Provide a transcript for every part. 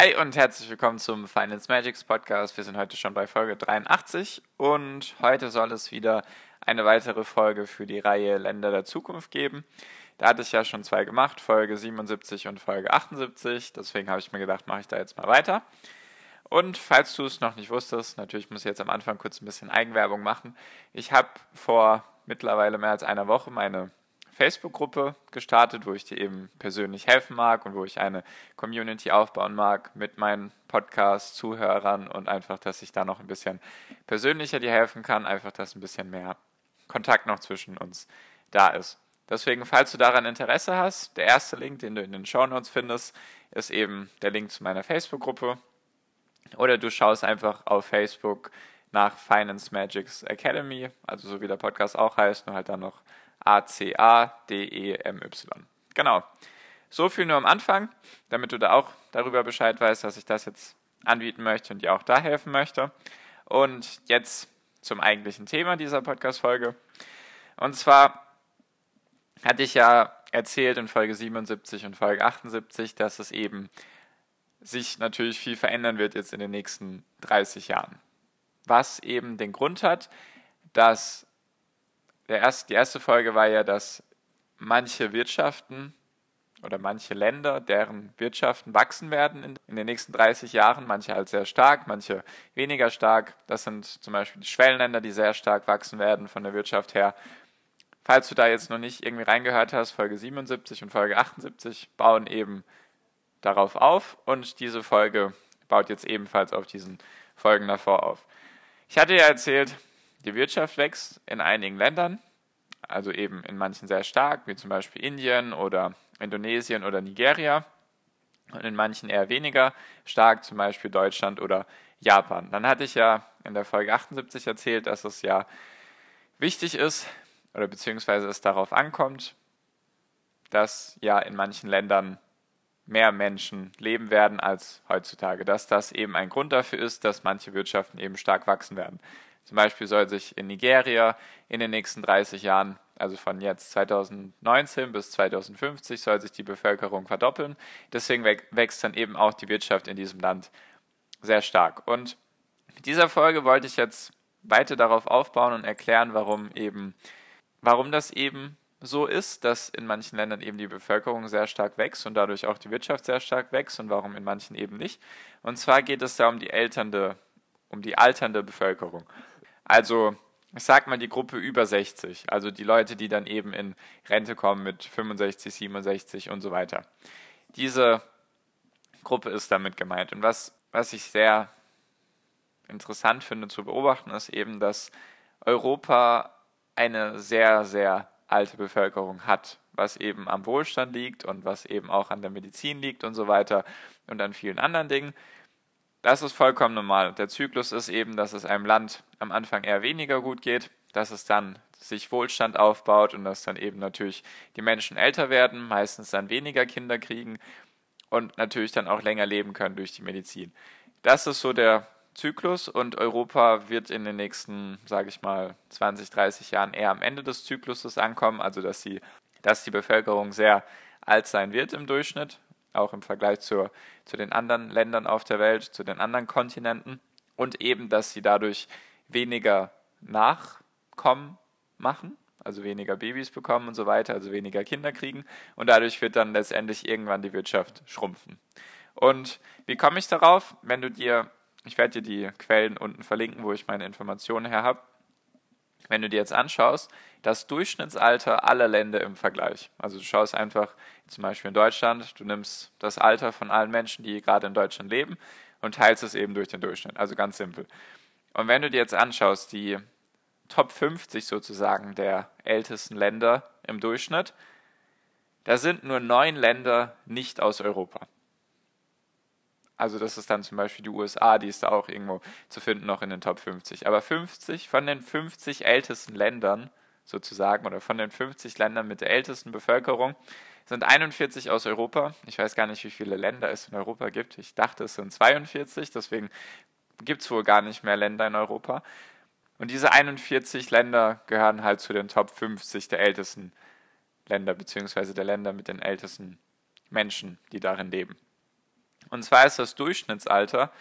Hi und herzlich willkommen zum Finance Magics Podcast. Wir sind heute schon bei Folge 83 und heute soll es wieder eine weitere Folge für die Reihe Länder der Zukunft geben. Da hatte ich ja schon zwei gemacht, Folge 77 und Folge 78. Deswegen habe ich mir gedacht, mache ich da jetzt mal weiter. Und falls du es noch nicht wusstest, natürlich muss ich jetzt am Anfang kurz ein bisschen Eigenwerbung machen. Ich habe vor mittlerweile mehr als einer Woche meine Facebook-Gruppe gestartet, wo ich dir eben persönlich helfen mag und wo ich eine Community aufbauen mag mit meinen Podcast-Zuhörern und einfach, dass ich da noch ein bisschen persönlicher dir helfen kann, einfach, dass ein bisschen mehr Kontakt noch zwischen uns da ist. Deswegen, falls du daran Interesse hast, der erste Link, den du in den Show Notes findest, ist eben der Link zu meiner Facebook-Gruppe. Oder du schaust einfach auf Facebook nach Finance Magics Academy, also so wie der Podcast auch heißt, nur halt dann noch A-C-A-D-E-M-Y. Genau. So viel nur am Anfang, damit du da auch darüber Bescheid weißt, dass ich das jetzt anbieten möchte und dir auch da helfen möchte. Und jetzt zum eigentlichen Thema dieser Podcast-Folge. Und zwar hatte ich ja erzählt in Folge 77 und Folge 78, dass es eben sich natürlich viel verändern wird jetzt in den nächsten 30 Jahren. Was eben den Grund hat, dass der erste, die erste Folge war ja, dass manche Wirtschaften oder manche Länder, deren Wirtschaften wachsen werden in, in, den nächsten 30 Jahren, manche halt sehr stark, manche weniger stark. Das sind zum Beispiel die Schwellenländer, die sehr stark wachsen werden von der Wirtschaft her. Falls du da jetzt noch nicht irgendwie reingehört hast, Folge 77 und Folge 78 bauen eben darauf auf und diese Folge baut jetzt ebenfalls auf diesen Folgen davor auf. Ich hatte ja erzählt, die Wirtschaft wächst in einigen Ländern, also eben in manchen sehr stark, wie zum Beispiel Indien oder Indonesien oder Nigeria, und in manchen eher weniger stark, zum Beispiel Deutschland oder Japan. Dann hatte ich ja in der Folge 78 erzählt, dass es ja wichtig ist oder beziehungsweise es darauf ankommt, dass ja in manchen Ländern mehr Menschen leben werden als heutzutage, dass das eben ein Grund dafür ist, dass manche Wirtschaften eben stark wachsen werden. Zum Beispiel soll sich in Nigeria in den nächsten 30 Jahren, also von jetzt 2019 bis 2050, soll sich die Bevölkerung verdoppeln. Deswegen wächst dann eben auch die Wirtschaft in diesem Land sehr stark. Und mit dieser Folge wollte ich jetzt weiter darauf aufbauen und erklären, warum eben, warum das eben so ist, dass in manchen Ländern eben die Bevölkerung sehr stark wächst und dadurch auch die Wirtschaft sehr stark wächst und warum in manchen eben nicht. Und zwar geht es da um die elternde, um die alternde Bevölkerung. Also, ich sag mal die Gruppe über 60, also die Leute, die dann eben in Rente kommen mit 65, 67 und so weiter. Diese Gruppe ist damit gemeint. Und was, was ich sehr interessant finde zu beobachten, ist eben, dass Europa eine sehr, sehr alte Bevölkerung hat, was eben am Wohlstand liegt und was eben auch an der Medizin liegt und so weiter und an vielen anderen Dingen. Das ist vollkommen normal. Der Zyklus ist eben, dass es einem Land am Anfang eher weniger gut geht, dass es dann sich Wohlstand aufbaut und dass dann eben natürlich die Menschen älter werden, meistens dann weniger Kinder kriegen und natürlich dann auch länger leben können durch die Medizin. Das ist so der Zyklus und Europa wird in den nächsten, sage ich mal, 20, 30 Jahren eher am Ende des Zykluses ankommen, also dass, sie, dass die Bevölkerung sehr alt sein wird im Durchschnitt, auch im Vergleich zur, zu den anderen Ländern auf der Welt, zu den anderen Kontinenten und eben, dass sie dadurch weniger Nachkommen machen, also weniger Babys bekommen und so weiter, also weniger Kinder kriegen und dadurch wird dann letztendlich irgendwann die Wirtschaft schrumpfen. Und wie komme ich darauf? Wenn du dir, ich werde dir die Quellen unten verlinken, wo ich meine Informationen her habe, wenn du dir jetzt anschaust, das Durchschnittsalter aller Länder im Vergleich. Also du schaust einfach zum Beispiel in Deutschland, du nimmst das Alter von allen Menschen, die gerade in Deutschland leben und teilst es eben durch den Durchschnitt. Also ganz simpel. Und wenn du dir jetzt anschaust, die Top 50 sozusagen der ältesten Länder im Durchschnitt, da sind nur neun Länder nicht aus Europa. Also das ist dann zum Beispiel die USA, die ist da auch irgendwo zu finden, noch in den Top 50. Aber 50 von den 50 ältesten Ländern sozusagen oder von den 50 Ländern mit der ältesten Bevölkerung sind 41 aus Europa. Ich weiß gar nicht, wie viele Länder es in Europa gibt. Ich dachte, es sind 42, deswegen gibt es wohl gar nicht mehr Länder in Europa. Und diese 41 Länder gehören halt zu den Top 50 der ältesten Länder, beziehungsweise der Länder mit den ältesten Menschen, die darin leben. Und zwar ist das Durchschnittsalter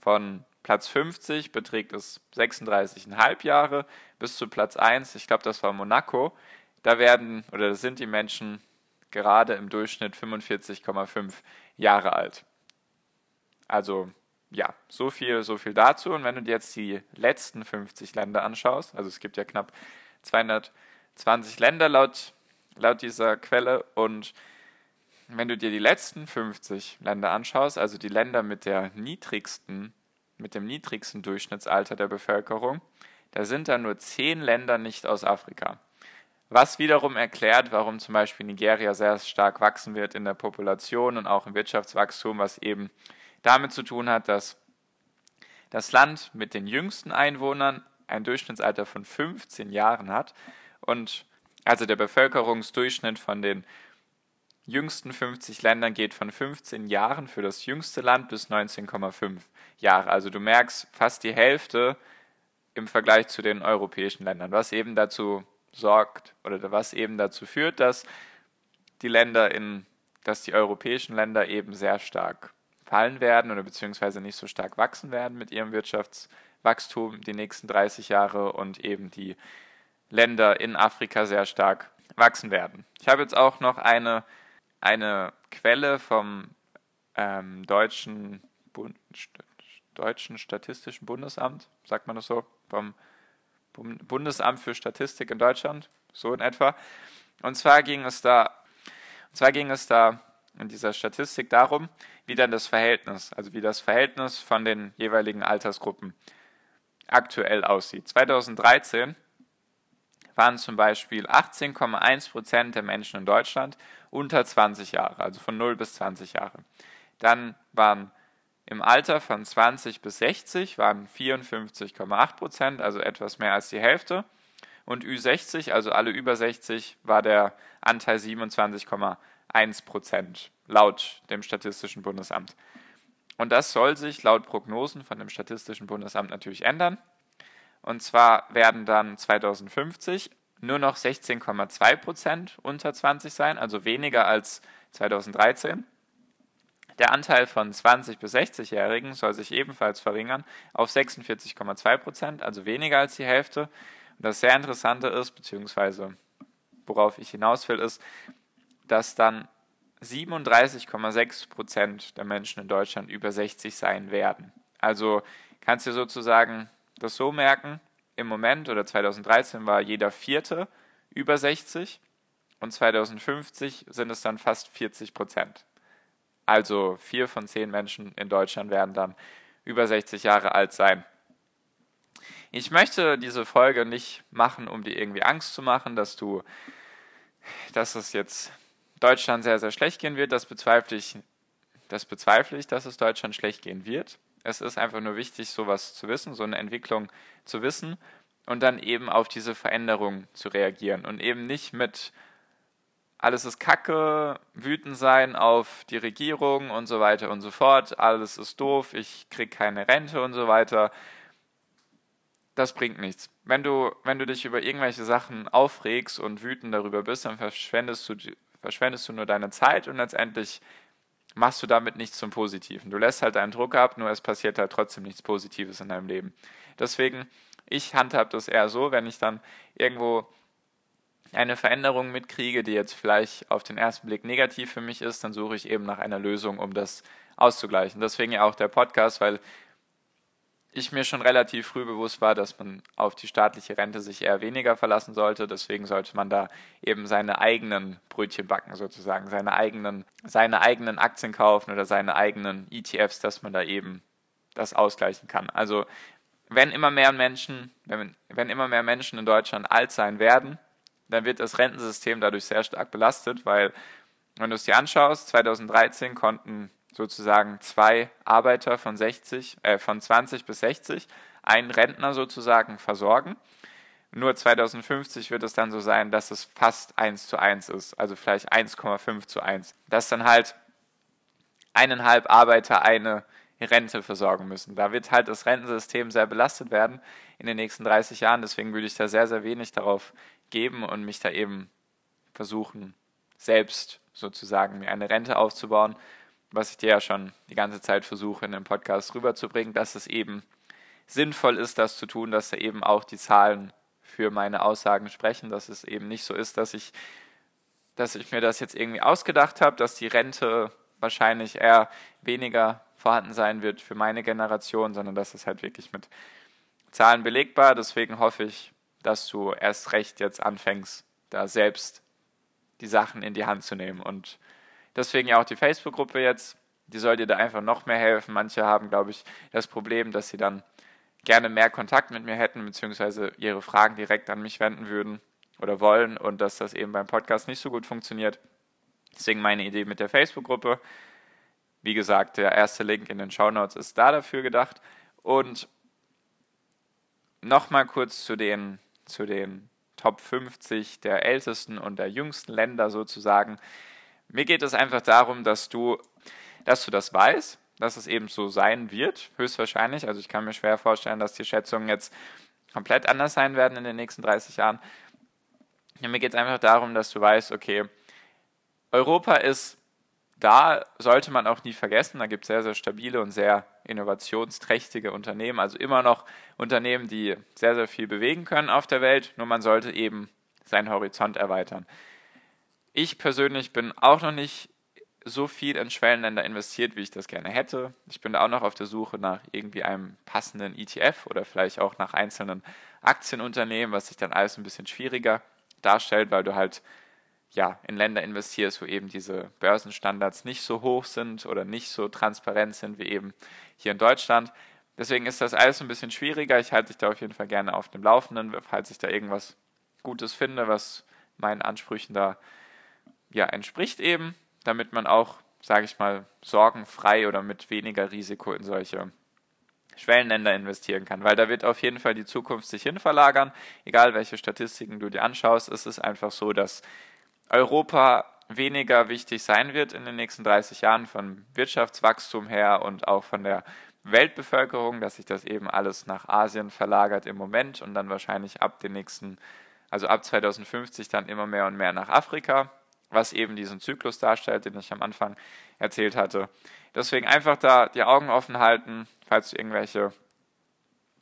von Platz 50 beträgt es 36,5 Jahre bis zu Platz 1, ich glaube, das war Monaco. Da werden oder sind die Menschen gerade im Durchschnitt 45,5 Jahre alt. Also ja, so viel, so viel dazu. Und wenn du dir jetzt die letzten 50 Länder anschaust, also es gibt ja knapp 220 Länder laut, laut dieser Quelle und wenn du dir die letzten 50 Länder anschaust, also die Länder mit der niedrigsten, mit dem niedrigsten Durchschnittsalter der Bevölkerung, da sind da nur 10 Länder nicht aus Afrika. Was wiederum erklärt, warum zum Beispiel Nigeria sehr stark wachsen wird in der Population und auch im Wirtschaftswachstum, was eben damit zu tun hat, dass das Land mit den jüngsten Einwohnern ein Durchschnittsalter von 15 Jahren hat und also der Bevölkerungsdurchschnitt von den jüngsten 50 Ländern geht von 15 Jahren für das jüngste Land bis 19,5 Jahre. Also du merkst fast die Hälfte im Vergleich zu den europäischen Ländern, was eben dazu sorgt oder was eben dazu führt, dass die Länder in, dass die europäischen Länder eben sehr stark fallen werden oder beziehungsweise nicht so stark wachsen werden mit ihrem Wirtschaftswachstum die nächsten 30 Jahre und eben die Länder in Afrika sehr stark wachsen werden. Ich habe jetzt auch noch eine, eine Quelle vom ähm, deutschen, deutschen Statistischen Bundesamt, sagt man das so, vom Bundesamt für Statistik in Deutschland, so in etwa. Und zwar ging es da, und zwar ging es da in dieser Statistik darum, wie dann das Verhältnis, also wie das Verhältnis von den jeweiligen Altersgruppen aktuell aussieht. 2013 waren zum Beispiel 18,1 Prozent der Menschen in Deutschland unter 20 Jahre, also von 0 bis 20 Jahre. Dann waren im Alter von 20 bis 60 waren 54,8 Prozent, also etwas mehr als die Hälfte. Und Ü60, also alle über 60, war der Anteil 27,1 Prozent laut dem Statistischen Bundesamt. Und das soll sich laut Prognosen von dem Statistischen Bundesamt natürlich ändern. Und zwar werden dann 2050 nur noch 16,2 Prozent unter 20 sein, also weniger als 2013. Der Anteil von 20- bis 60-Jährigen soll sich ebenfalls verringern auf 46,2 Prozent, also weniger als die Hälfte. Und das sehr Interessante ist, beziehungsweise worauf ich hinaus will, ist, dass dann 37,6 Prozent der Menschen in Deutschland über 60 sein werden. Also kannst du sozusagen das so merken, im Moment oder 2013 war jeder Vierte über 60 und 2050 sind es dann fast 40 Prozent. Also vier von zehn Menschen in Deutschland werden dann über 60 Jahre alt sein. Ich möchte diese Folge nicht machen, um dir irgendwie Angst zu machen, dass du, dass es jetzt Deutschland sehr, sehr schlecht gehen wird. Das bezweifle ich, das bezweifle ich, dass es Deutschland schlecht gehen wird. Es ist einfach nur wichtig, sowas zu wissen, so eine Entwicklung zu wissen und dann eben auf diese Veränderung zu reagieren und eben nicht mit alles ist Kacke, wütend sein auf die Regierung und so weiter und so fort, alles ist doof, ich krieg keine Rente und so weiter. Das bringt nichts. Wenn du, wenn du dich über irgendwelche Sachen aufregst und wütend darüber bist, dann verschwendest du, verschwendest du nur deine Zeit und letztendlich machst du damit nichts zum Positiven. Du lässt halt deinen Druck ab, nur es passiert halt trotzdem nichts Positives in deinem Leben. Deswegen, ich handhab das eher so, wenn ich dann irgendwo eine Veränderung mitkriege, die jetzt vielleicht auf den ersten Blick negativ für mich ist, dann suche ich eben nach einer Lösung, um das auszugleichen. Deswegen ja auch der Podcast, weil ich mir schon relativ früh bewusst war, dass man auf die staatliche Rente sich eher weniger verlassen sollte. Deswegen sollte man da eben seine eigenen Brötchen backen, sozusagen, seine eigenen, seine eigenen Aktien kaufen oder seine eigenen ETFs, dass man da eben das ausgleichen kann. Also wenn immer mehr Menschen, wenn, wenn immer mehr Menschen in Deutschland alt sein werden, dann wird das Rentensystem dadurch sehr stark belastet, weil wenn du es dir anschaust, 2013 konnten sozusagen zwei Arbeiter von 60, äh, von 20 bis 60, einen Rentner sozusagen versorgen. Nur 2050 wird es dann so sein, dass es fast 1 zu 1 ist, also vielleicht 1,5 zu 1. Dass dann halt eineinhalb Arbeiter eine Rente versorgen müssen. Da wird halt das Rentensystem sehr belastet werden in den nächsten 30 Jahren. Deswegen würde ich da sehr, sehr wenig darauf geben und mich da eben versuchen, selbst sozusagen mir eine Rente aufzubauen, was ich dir ja schon die ganze Zeit versuche in dem Podcast rüberzubringen, dass es eben sinnvoll ist, das zu tun, dass da eben auch die Zahlen für meine Aussagen sprechen, dass es eben nicht so ist, dass ich, dass ich mir das jetzt irgendwie ausgedacht habe, dass die Rente wahrscheinlich eher weniger vorhanden sein wird für meine Generation, sondern das ist halt wirklich mit Zahlen belegbar. Deswegen hoffe ich, dass du erst recht jetzt anfängst, da selbst die Sachen in die Hand zu nehmen. Und deswegen ja auch die Facebook-Gruppe jetzt, die soll dir da einfach noch mehr helfen. Manche haben, glaube ich, das Problem, dass sie dann gerne mehr Kontakt mit mir hätten, beziehungsweise ihre Fragen direkt an mich wenden würden oder wollen und dass das eben beim Podcast nicht so gut funktioniert. Deswegen meine Idee mit der Facebook-Gruppe. Wie gesagt, der erste Link in den Show Notes ist da dafür gedacht. Und nochmal kurz zu den, zu den Top 50 der ältesten und der jüngsten Länder sozusagen. Mir geht es einfach darum, dass du, dass du das weißt, dass es eben so sein wird, höchstwahrscheinlich. Also ich kann mir schwer vorstellen, dass die Schätzungen jetzt komplett anders sein werden in den nächsten 30 Jahren. Ja, mir geht es einfach darum, dass du weißt, okay, Europa ist da, sollte man auch nie vergessen, da gibt es sehr, sehr stabile und sehr innovationsträchtige Unternehmen, also immer noch Unternehmen, die sehr, sehr viel bewegen können auf der Welt, nur man sollte eben seinen Horizont erweitern. Ich persönlich bin auch noch nicht so viel in Schwellenländer investiert, wie ich das gerne hätte. Ich bin da auch noch auf der Suche nach irgendwie einem passenden ETF oder vielleicht auch nach einzelnen Aktienunternehmen, was sich dann alles ein bisschen schwieriger darstellt, weil du halt ja, in Länder investierst, wo eben diese Börsenstandards nicht so hoch sind oder nicht so transparent sind wie eben hier in Deutschland. Deswegen ist das alles ein bisschen schwieriger. Ich halte dich da auf jeden Fall gerne auf dem Laufenden, falls ich da irgendwas Gutes finde, was meinen Ansprüchen da ja entspricht eben, damit man auch, sage ich mal, sorgenfrei oder mit weniger Risiko in solche Schwellenländer investieren kann, weil da wird auf jeden Fall die Zukunft sich hin verlagern. Egal welche Statistiken du dir anschaust, ist es einfach so, dass Europa weniger wichtig sein wird in den nächsten 30 Jahren von Wirtschaftswachstum her und auch von der Weltbevölkerung, dass sich das eben alles nach Asien verlagert im Moment und dann wahrscheinlich ab den nächsten, also ab 2050 dann immer mehr und mehr nach Afrika, was eben diesen Zyklus darstellt, den ich am Anfang erzählt hatte. Deswegen einfach da die Augen offen halten, falls du irgendwelche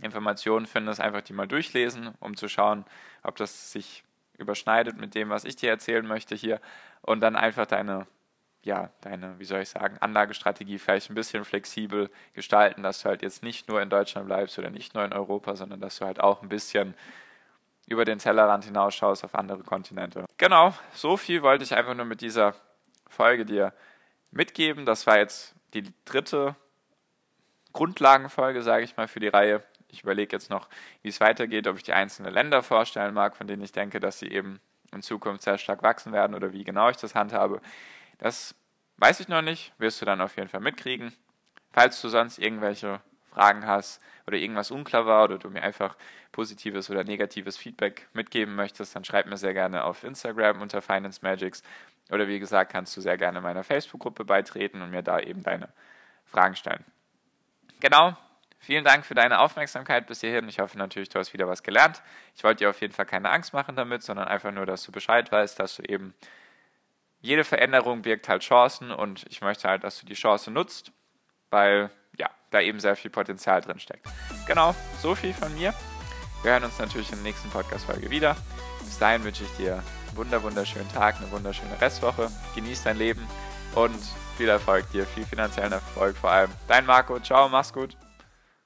Informationen findest, einfach die mal durchlesen, um zu schauen, ob das sich überschneidet mit dem, was ich dir erzählen möchte hier und dann einfach deine, ja, deine, wie soll ich sagen, Anlagestrategie vielleicht ein bisschen flexibel gestalten, dass du halt jetzt nicht nur in Deutschland bleibst oder nicht nur in Europa, sondern dass du halt auch ein bisschen über den Tellerrand hinausschaust auf andere Kontinente. Genau, so viel wollte ich einfach nur mit dieser Folge dir mitgeben. Das war jetzt die dritte Grundlagenfolge, sage ich mal, für die Reihe ich überlege jetzt noch, wie es weitergeht, ob ich die einzelnen Länder vorstellen mag, von denen ich denke, dass sie eben in Zukunft sehr stark wachsen werden oder wie genau ich das handhabe. Das weiß ich noch nicht, wirst du dann auf jeden Fall mitkriegen. Falls du sonst irgendwelche Fragen hast oder irgendwas unklar war oder du mir einfach positives oder negatives Feedback mitgeben möchtest, dann schreib mir sehr gerne auf Instagram unter Finance Magics oder wie gesagt, kannst du sehr gerne meiner Facebook-Gruppe beitreten und mir da eben deine Fragen stellen. Genau, Vielen Dank für deine Aufmerksamkeit bis hierhin. Ich hoffe natürlich, du hast wieder was gelernt. Ich wollte dir auf jeden Fall keine Angst machen damit, sondern einfach nur, dass du Bescheid weißt, dass du eben jede Veränderung birgt halt Chancen und ich möchte halt, dass du die Chance nutzt, weil da eben sehr viel Potenzial drin steckt. Genau, so viel von mir. Wir hören uns natürlich in der nächsten Podcast-Folge wieder. Bis dahin wünsche ich dir einen wunder wunderschönen Tag, eine wunderschöne Restwoche. Genieß dein Leben und viel Erfolg dir, viel finanziellen Erfolg vor allem. Dein Marco, ciao, mach's gut.